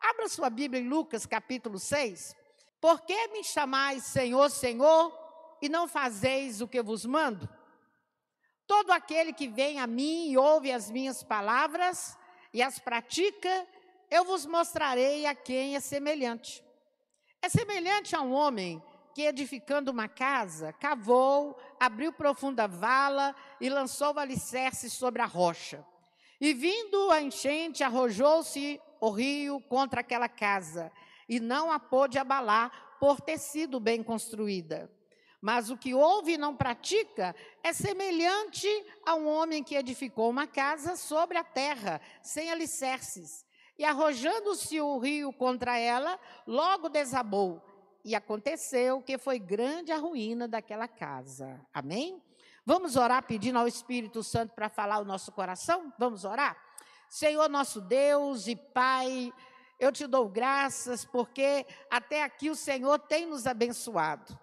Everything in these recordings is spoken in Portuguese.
Abra sua Bíblia em Lucas capítulo 6. Por que me chamais Senhor, Senhor, e não fazeis o que vos mando? Todo aquele que vem a mim e ouve as minhas palavras e as pratica, eu vos mostrarei a quem é semelhante. É semelhante a um homem que, edificando uma casa, cavou, abriu profunda vala e lançou o alicerce sobre a rocha. E vindo a enchente, arrojou-se o rio contra aquela casa, e não a pôde abalar, por ter sido bem construída. Mas o que ouve e não pratica é semelhante a um homem que edificou uma casa sobre a terra, sem alicerces. E arrojando-se o rio contra ela, logo desabou. E aconteceu que foi grande a ruína daquela casa. Amém? Vamos orar pedindo ao Espírito Santo para falar o nosso coração? Vamos orar? Senhor nosso Deus e Pai, eu te dou graças porque até aqui o Senhor tem nos abençoado.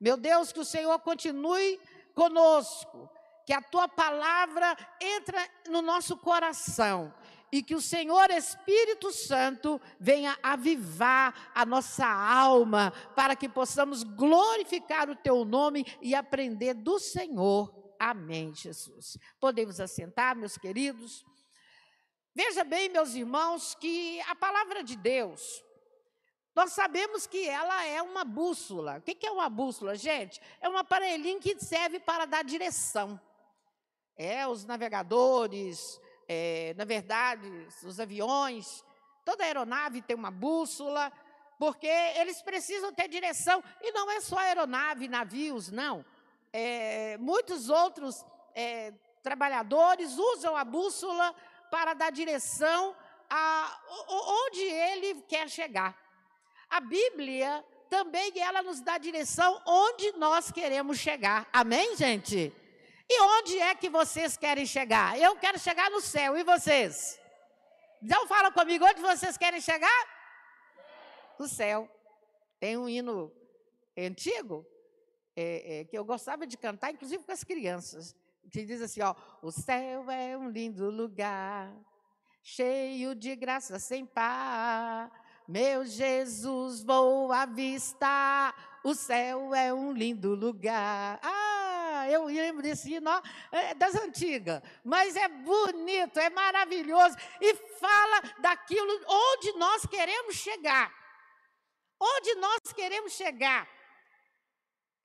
Meu Deus, que o Senhor continue conosco, que a tua palavra entre no nosso coração e que o Senhor Espírito Santo venha avivar a nossa alma para que possamos glorificar o teu nome e aprender do Senhor. Amém, Jesus. Podemos assentar, meus queridos. Veja bem, meus irmãos, que a palavra de Deus, nós sabemos que ela é uma bússola. O que é uma bússola, gente? É um aparelhinho que serve para dar direção. É, os navegadores, é, na verdade, os aviões, toda aeronave tem uma bússola, porque eles precisam ter direção. E não é só aeronave, navios, não. É, muitos outros é, trabalhadores usam a bússola para dar direção a onde ele quer chegar. A Bíblia também ela nos dá direção onde nós queremos chegar. Amém, gente? E onde é que vocês querem chegar? Eu quero chegar no céu, e vocês? Então fala comigo, onde vocês querem chegar? No céu. Tem um hino antigo é, é, que eu gostava de cantar, inclusive com as crianças, que diz assim: ó, o céu é um lindo lugar, cheio de graça sem par. Meu Jesus, vou avistar, o céu é um lindo lugar. Ah, eu lembro desse hino é das antigas, mas é bonito, é maravilhoso e fala daquilo onde nós queremos chegar. Onde nós queremos chegar.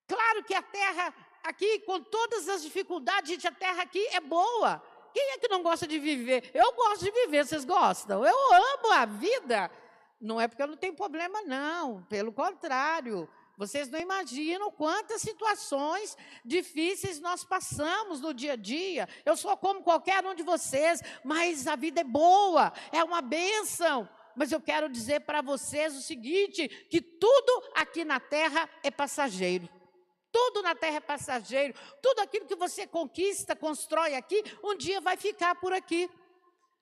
Claro que a terra aqui, com todas as dificuldades, gente, a terra aqui é boa. Quem é que não gosta de viver? Eu gosto de viver, vocês gostam? Eu amo a vida. Não é porque eu não tenho problema, não. Pelo contrário. Vocês não imaginam quantas situações difíceis nós passamos no dia a dia. Eu sou como qualquer um de vocês, mas a vida é boa, é uma bênção. Mas eu quero dizer para vocês o seguinte: que tudo aqui na terra é passageiro. Tudo na terra é passageiro. Tudo aquilo que você conquista, constrói aqui, um dia vai ficar por aqui.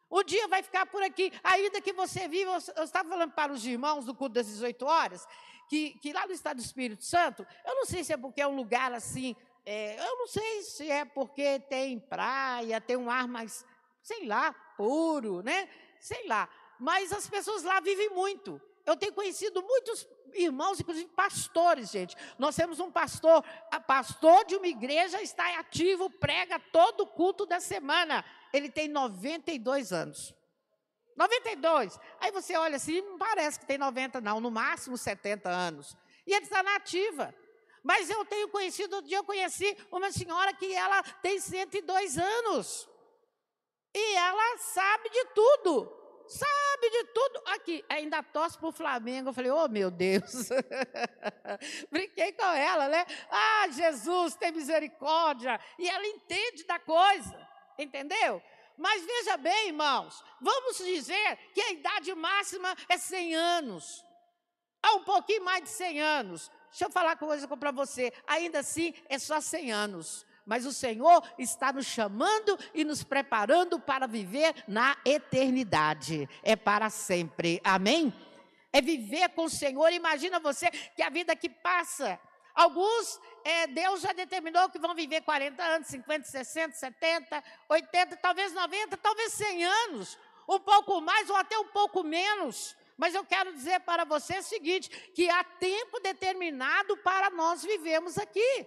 O dia vai ficar por aqui. Ainda que você viva, eu estava falando para os irmãos do culto das 18 horas, que, que lá no estado do Espírito Santo, eu não sei se é porque é um lugar assim, é, eu não sei se é porque tem praia, tem um ar mais, sei lá, puro, né? Sei lá. Mas as pessoas lá vivem muito. Eu tenho conhecido muitos irmãos, inclusive pastores, gente. Nós temos um pastor, pastor de uma igreja está ativo, prega todo culto da semana ele tem 92 anos. 92. Aí você olha assim, não parece que tem 90, não, no máximo 70 anos. E ele está na ativa. Mas eu tenho conhecido, outro dia eu conheci uma senhora que ela tem 102 anos. E ela sabe de tudo. Sabe de tudo. Aqui, ainda torce para o Flamengo. Eu falei, oh meu Deus. Brinquei com ela, né? Ah, Jesus, tem misericórdia. E ela entende da coisa. Entendeu? Mas veja bem, irmãos, vamos dizer que a idade máxima é 100 anos. Há um pouquinho mais de 100 anos. Deixa eu falar uma coisa para você. Ainda assim, é só 100 anos. Mas o Senhor está nos chamando e nos preparando para viver na eternidade. É para sempre. Amém? É viver com o Senhor. Imagina você que a vida que passa Alguns, é, Deus já determinou que vão viver 40 anos, 50, 60, 70, 80, talvez 90, talvez 100 anos. Um pouco mais ou até um pouco menos. Mas eu quero dizer para você o seguinte: que há tempo determinado para nós vivemos aqui.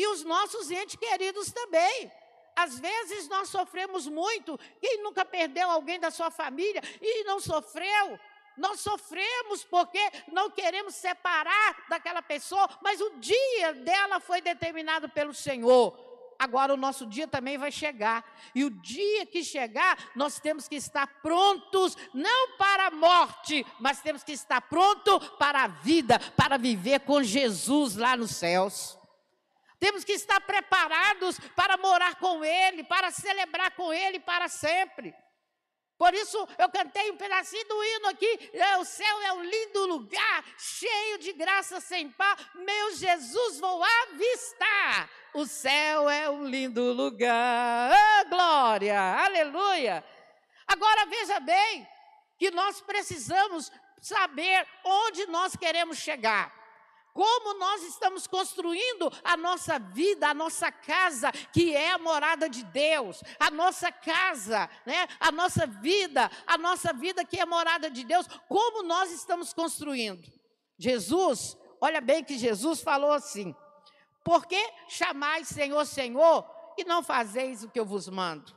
E os nossos entes queridos também. Às vezes nós sofremos muito. Quem nunca perdeu alguém da sua família e não sofreu? Nós sofremos porque não queremos separar daquela pessoa, mas o dia dela foi determinado pelo Senhor. Agora o nosso dia também vai chegar. E o dia que chegar, nós temos que estar prontos, não para a morte, mas temos que estar pronto para a vida, para viver com Jesus lá nos céus. Temos que estar preparados para morar com Ele, para celebrar com Ele para sempre. Por isso eu cantei um pedacinho do hino aqui. É, o céu é um lindo lugar, cheio de graça sem par. Meu Jesus, vou avistar. O céu é um lindo lugar. Oh, glória, aleluia. Agora veja bem que nós precisamos saber onde nós queremos chegar como nós estamos construindo a nossa vida, a nossa casa, que é a morada de Deus, a nossa casa, né? a nossa vida, a nossa vida que é a morada de Deus, como nós estamos construindo. Jesus, olha bem que Jesus falou assim: por que chamais Senhor, Senhor, e não fazeis o que eu vos mando?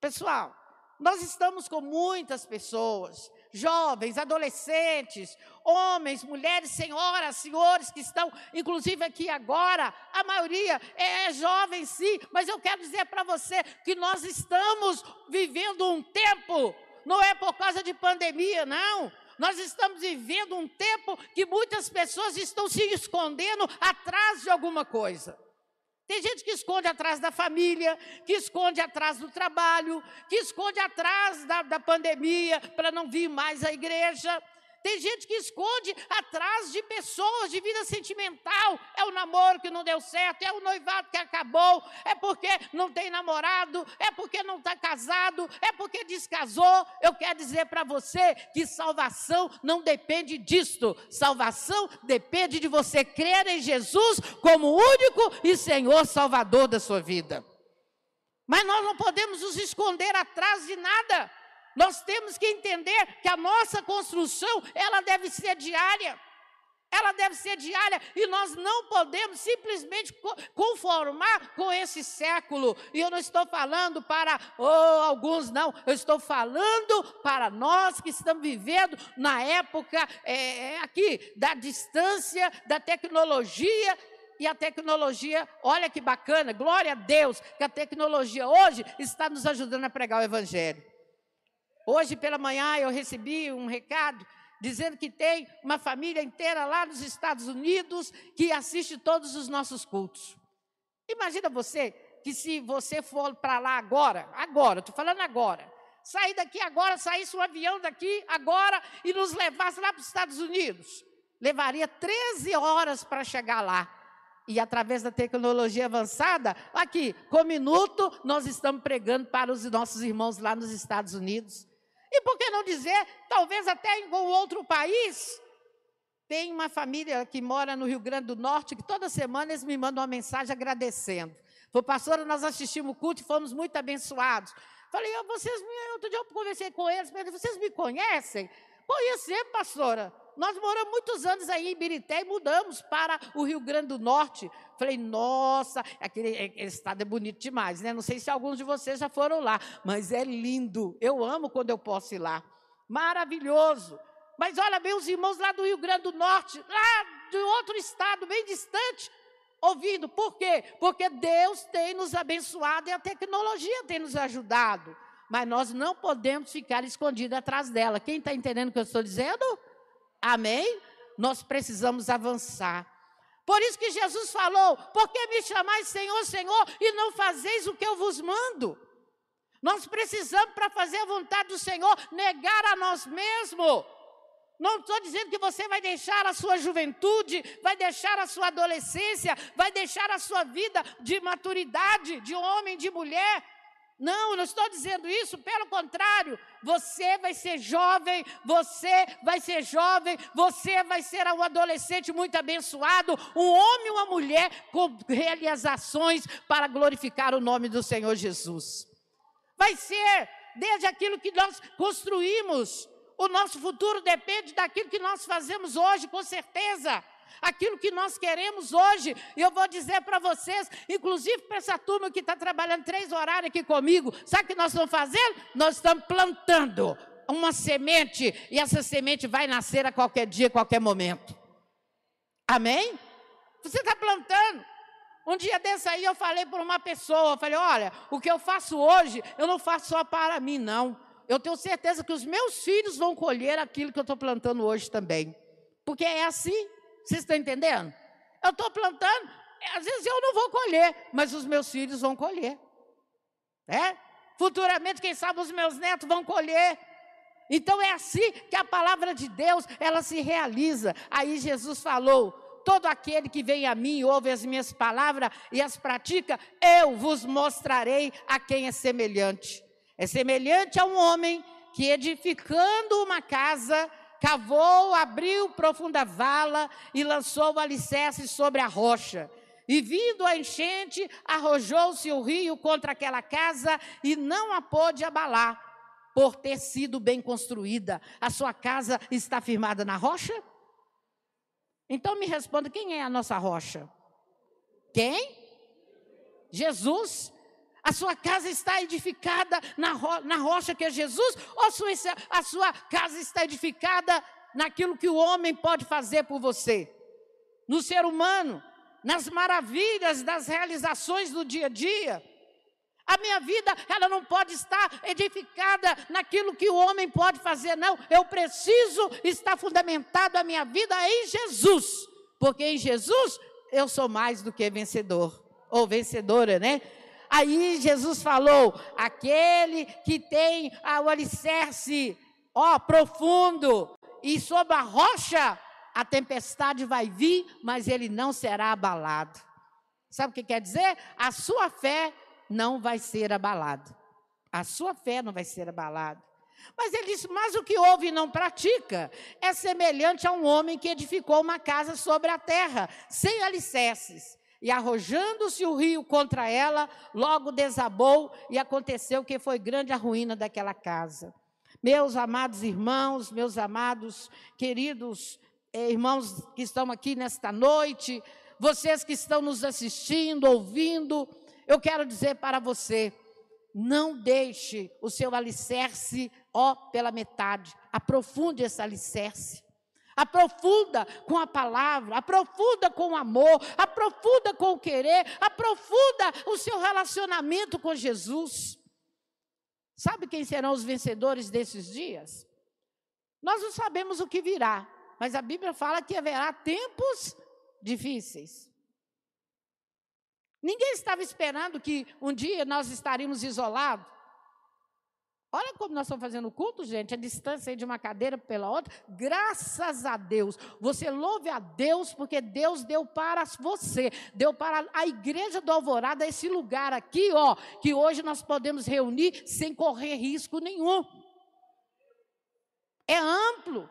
Pessoal, nós estamos com muitas pessoas jovens, adolescentes, homens, mulheres, senhoras, senhores que estão, inclusive aqui agora, a maioria é jovem, sim, mas eu quero dizer para você que nós estamos vivendo um tempo, não é por causa de pandemia, não. Nós estamos vivendo um tempo que muitas pessoas estão se escondendo atrás de alguma coisa. Tem gente que esconde atrás da família, que esconde atrás do trabalho, que esconde atrás da, da pandemia para não vir mais à igreja. Tem gente que esconde atrás de pessoas de vida sentimental. É o namoro que não deu certo, é o noivado que acabou, é porque não tem namorado, é porque não está casado, é porque descasou. Eu quero dizer para você que salvação não depende disto. Salvação depende de você crer em Jesus como único e Senhor Salvador da sua vida. Mas nós não podemos nos esconder atrás de nada. Nós temos que entender que a nossa construção, ela deve ser diária. Ela deve ser diária e nós não podemos simplesmente conformar com esse século. E eu não estou falando para oh, alguns, não. Eu estou falando para nós que estamos vivendo na época é, é aqui da distância, da tecnologia e a tecnologia, olha que bacana, glória a Deus, que a tecnologia hoje está nos ajudando a pregar o Evangelho. Hoje pela manhã eu recebi um recado dizendo que tem uma família inteira lá nos Estados Unidos que assiste todos os nossos cultos. Imagina você que se você for para lá agora, agora, estou falando agora, sair daqui agora, saísse um avião daqui agora e nos levasse lá para os Estados Unidos. Levaria 13 horas para chegar lá. E através da tecnologia avançada, aqui, com minuto, nós estamos pregando para os nossos irmãos lá nos Estados Unidos. E por que não dizer, talvez até em algum outro país? Tem uma família que mora no Rio Grande do Norte que toda semana eles me mandam uma mensagem agradecendo. Falei, pastora, nós assistimos o culto e fomos muito abençoados. Falei, oh, vocês me. Outro dia eu conversei com eles, vocês me conhecem? Conhecer, pastora. Nós moramos muitos anos aí em Birité e mudamos para o Rio Grande do Norte. Falei, nossa, aquele, aquele estado é bonito demais, né? Não sei se alguns de vocês já foram lá, mas é lindo. Eu amo quando eu posso ir lá. Maravilhoso. Mas olha os irmãos lá do Rio Grande do Norte, lá de outro estado, bem distante, ouvindo. Por quê? Porque Deus tem nos abençoado e a tecnologia tem nos ajudado. Mas nós não podemos ficar escondidos atrás dela. Quem está entendendo o que eu estou dizendo? Amém? Nós precisamos avançar. Por isso que Jesus falou: por que me chamais Senhor, Senhor, e não fazeis o que eu vos mando? Nós precisamos, para fazer a vontade do Senhor, negar a nós mesmos. Não estou dizendo que você vai deixar a sua juventude, vai deixar a sua adolescência, vai deixar a sua vida de maturidade, de homem, de mulher, não, não estou dizendo isso, pelo contrário, você vai ser jovem, você vai ser jovem, você vai ser um adolescente muito abençoado, um homem e uma mulher com realizações para glorificar o nome do Senhor Jesus. Vai ser desde aquilo que nós construímos, O nosso futuro depende daquilo que nós fazemos hoje, com certeza. Aquilo que nós queremos hoje. Eu vou dizer para vocês, inclusive para essa turma que está trabalhando três horários aqui comigo, sabe o que nós estamos fazendo? Nós estamos plantando uma semente e essa semente vai nascer a qualquer dia, a qualquer momento. Amém? Você está plantando. Um dia desse aí eu falei para uma pessoa, eu falei, olha, o que eu faço hoje, eu não faço só para mim, não. Eu tenho certeza que os meus filhos vão colher aquilo que eu estou plantando hoje também. Porque é assim, vocês estão entendendo? Eu estou plantando, às vezes eu não vou colher, mas os meus filhos vão colher. É? Futuramente, quem sabe, os meus netos vão colher. Então é assim que a palavra de Deus, ela se realiza. Aí Jesus falou: todo aquele que vem a mim, ouve as minhas palavras e as pratica, eu vos mostrarei a quem é semelhante. É semelhante a um homem que, edificando uma casa, cavou, abriu profunda vala e lançou o alicerce sobre a rocha. E vindo a enchente, arrojou-se o rio contra aquela casa e não a pôde abalar, por ter sido bem construída. A sua casa está firmada na rocha? Então me responda: quem é a nossa rocha? Quem? Jesus. A sua casa está edificada na, ro na rocha que é Jesus? Ou sua, a sua casa está edificada naquilo que o homem pode fazer por você? No ser humano, nas maravilhas das realizações do dia a dia? A minha vida, ela não pode estar edificada naquilo que o homem pode fazer, não. Eu preciso estar fundamentado a minha vida em Jesus, porque em Jesus eu sou mais do que vencedor, ou vencedora, né? Aí Jesus falou: aquele que tem o alicerce, ó, profundo, e sobre a rocha, a tempestade vai vir, mas ele não será abalado. Sabe o que quer dizer? A sua fé não vai ser abalado. A sua fé não vai ser abalada. Mas ele disse: Mas o que ouve e não pratica é semelhante a um homem que edificou uma casa sobre a terra, sem alicerces. E arrojando-se o rio contra ela, logo desabou, e aconteceu que foi grande a ruína daquela casa. Meus amados irmãos, meus amados queridos eh, irmãos que estão aqui nesta noite, vocês que estão nos assistindo, ouvindo, eu quero dizer para você: não deixe o seu alicerce, ó, pela metade. Aprofunde esse alicerce. Aprofunda com a palavra, aprofunda com o amor, aprofunda com o querer, aprofunda o seu relacionamento com Jesus. Sabe quem serão os vencedores desses dias? Nós não sabemos o que virá, mas a Bíblia fala que haverá tempos difíceis. Ninguém estava esperando que um dia nós estaríamos isolados. Olha como nós estamos fazendo o culto, gente, a distância de uma cadeira pela outra. Graças a Deus. Você louve a Deus porque Deus deu para você, deu para a igreja do Alvorada esse lugar aqui, ó, que hoje nós podemos reunir sem correr risco nenhum. É amplo.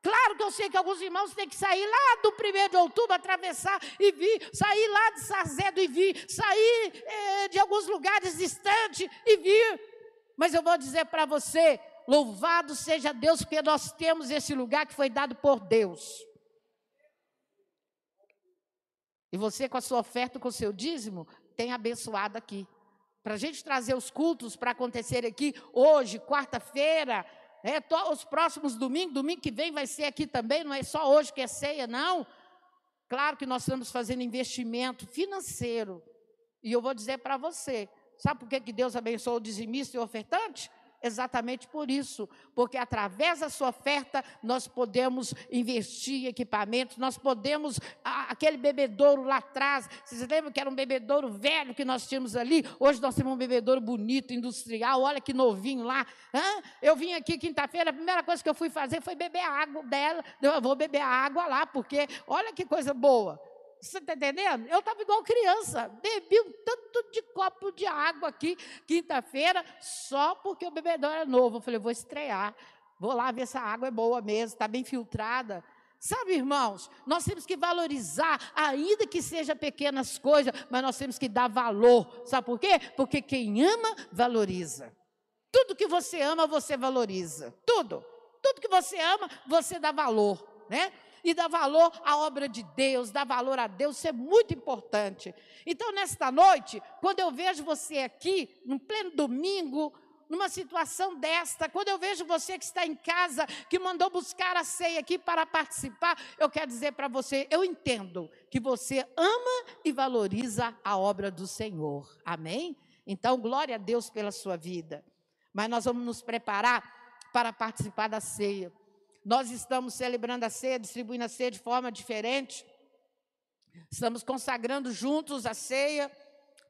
Claro que eu sei que alguns irmãos têm que sair lá do 1 de outubro, atravessar e vir, sair lá de Sarzedo e vir, sair eh, de alguns lugares distantes e vir. Mas eu vou dizer para você: louvado seja Deus, porque nós temos esse lugar que foi dado por Deus. E você, com a sua oferta, com o seu dízimo, tem abençoado aqui. Para a gente trazer os cultos para acontecer aqui hoje, quarta-feira, é, os próximos domingos, domingo que vem vai ser aqui também, não é só hoje que é ceia, não. Claro que nós estamos fazendo investimento financeiro. E eu vou dizer para você, sabe por que, que Deus abençoou o dizimista e o ofertante? Exatamente por isso, porque através da sua oferta nós podemos investir em equipamentos, nós podemos, aquele bebedouro lá atrás, vocês lembram que era um bebedouro velho que nós tínhamos ali? Hoje nós temos um bebedouro bonito, industrial, olha que novinho lá. Hã? Eu vim aqui quinta-feira, a primeira coisa que eu fui fazer foi beber a água dela, eu vou beber a água lá, porque olha que coisa boa. Você está entendendo? Eu estava igual criança, bebi um tanto de copo de água aqui, quinta-feira, só porque o bebedouro é novo. Eu falei, vou estrear, vou lá ver se a água é boa mesmo, está bem filtrada. Sabe, irmãos, nós temos que valorizar, ainda que seja pequenas coisas, mas nós temos que dar valor. Sabe por quê? Porque quem ama, valoriza. Tudo que você ama, você valoriza. Tudo. Tudo que você ama, você dá valor, né? E dá valor à obra de Deus, dá valor a Deus, isso é muito importante. Então, nesta noite, quando eu vejo você aqui, no pleno domingo, numa situação desta, quando eu vejo você que está em casa, que mandou buscar a ceia aqui para participar, eu quero dizer para você, eu entendo que você ama e valoriza a obra do Senhor. Amém? Então, glória a Deus pela sua vida. Mas nós vamos nos preparar para participar da ceia. Nós estamos celebrando a ceia, distribuindo a ceia de forma diferente. Estamos consagrando juntos a ceia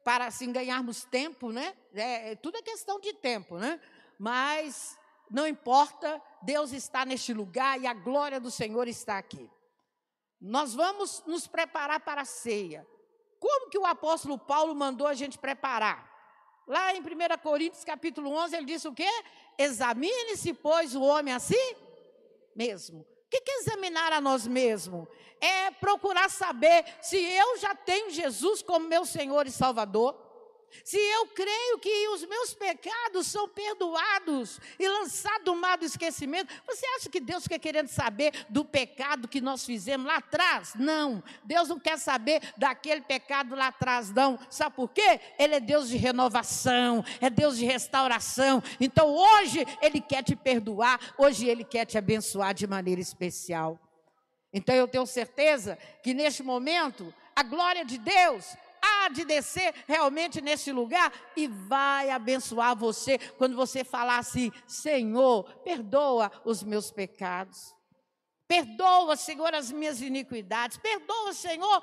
para assim ganharmos tempo, né? É, é, tudo é questão de tempo, né? Mas não importa, Deus está neste lugar e a glória do Senhor está aqui. Nós vamos nos preparar para a ceia. Como que o apóstolo Paulo mandou a gente preparar? Lá em 1 Coríntios capítulo 11, ele disse o quê? Examine-se, pois, o homem assim mesmo. O que é examinar a nós mesmos? É procurar saber se eu já tenho Jesus como meu Senhor e Salvador. Se eu creio que os meus pecados são perdoados e lançados do mar do esquecimento, você acha que Deus quer querendo saber do pecado que nós fizemos lá atrás? Não. Deus não quer saber daquele pecado lá atrás, não. Sabe por quê? Ele é Deus de renovação, é Deus de restauração. Então hoje Ele quer te perdoar, hoje Ele quer te abençoar de maneira especial. Então eu tenho certeza que neste momento a glória de Deus de descer realmente nesse lugar e vai abençoar você quando você falar assim: Senhor, perdoa os meus pecados. Perdoa, Senhor, as minhas iniquidades. Perdoa, Senhor.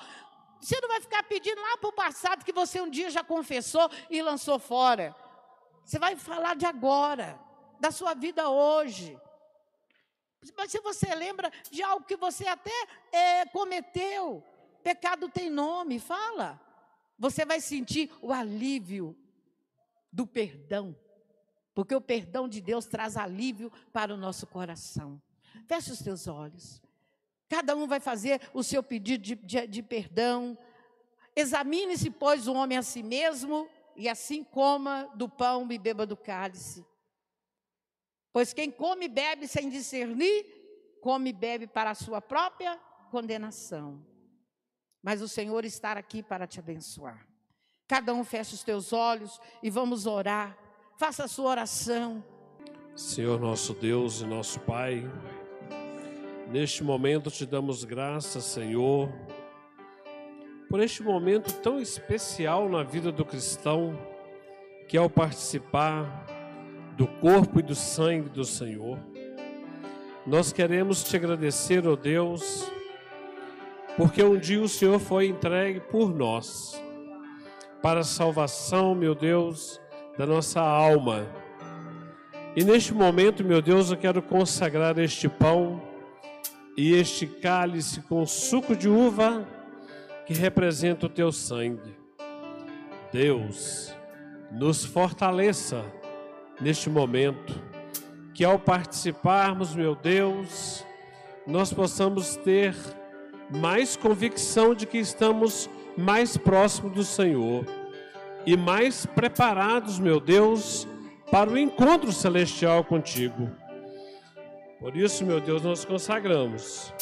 Você não vai ficar pedindo lá para o passado que você um dia já confessou e lançou fora. Você vai falar de agora, da sua vida hoje. Mas se você lembra de algo que você até é, cometeu, pecado tem nome, fala você vai sentir o alívio do perdão, porque o perdão de Deus traz alívio para o nosso coração. Feche os teus olhos. Cada um vai fazer o seu pedido de, de, de perdão. Examine-se, pois, o homem a si mesmo, e assim coma do pão e beba do cálice. Pois quem come e bebe sem discernir, come e bebe para a sua própria condenação mas o Senhor está aqui para te abençoar. Cada um feche os teus olhos e vamos orar. Faça a sua oração. Senhor nosso Deus e nosso Pai, neste momento te damos graças, Senhor, por este momento tão especial na vida do cristão, que é o participar do corpo e do sangue do Senhor. Nós queremos te agradecer, ó oh Deus, porque um dia o Senhor foi entregue por nós, para a salvação, meu Deus, da nossa alma. E neste momento, meu Deus, eu quero consagrar este pão e este cálice com suco de uva que representa o teu sangue. Deus, nos fortaleça neste momento, que ao participarmos, meu Deus, nós possamos ter mais convicção de que estamos mais próximos do Senhor e mais preparados, meu Deus, para o encontro celestial contigo. Por isso, meu Deus, nós consagramos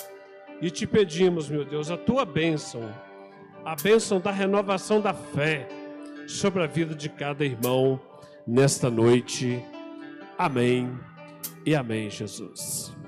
e te pedimos, meu Deus, a tua bênção, a bênção da renovação da fé sobre a vida de cada irmão nesta noite. Amém e amém, Jesus.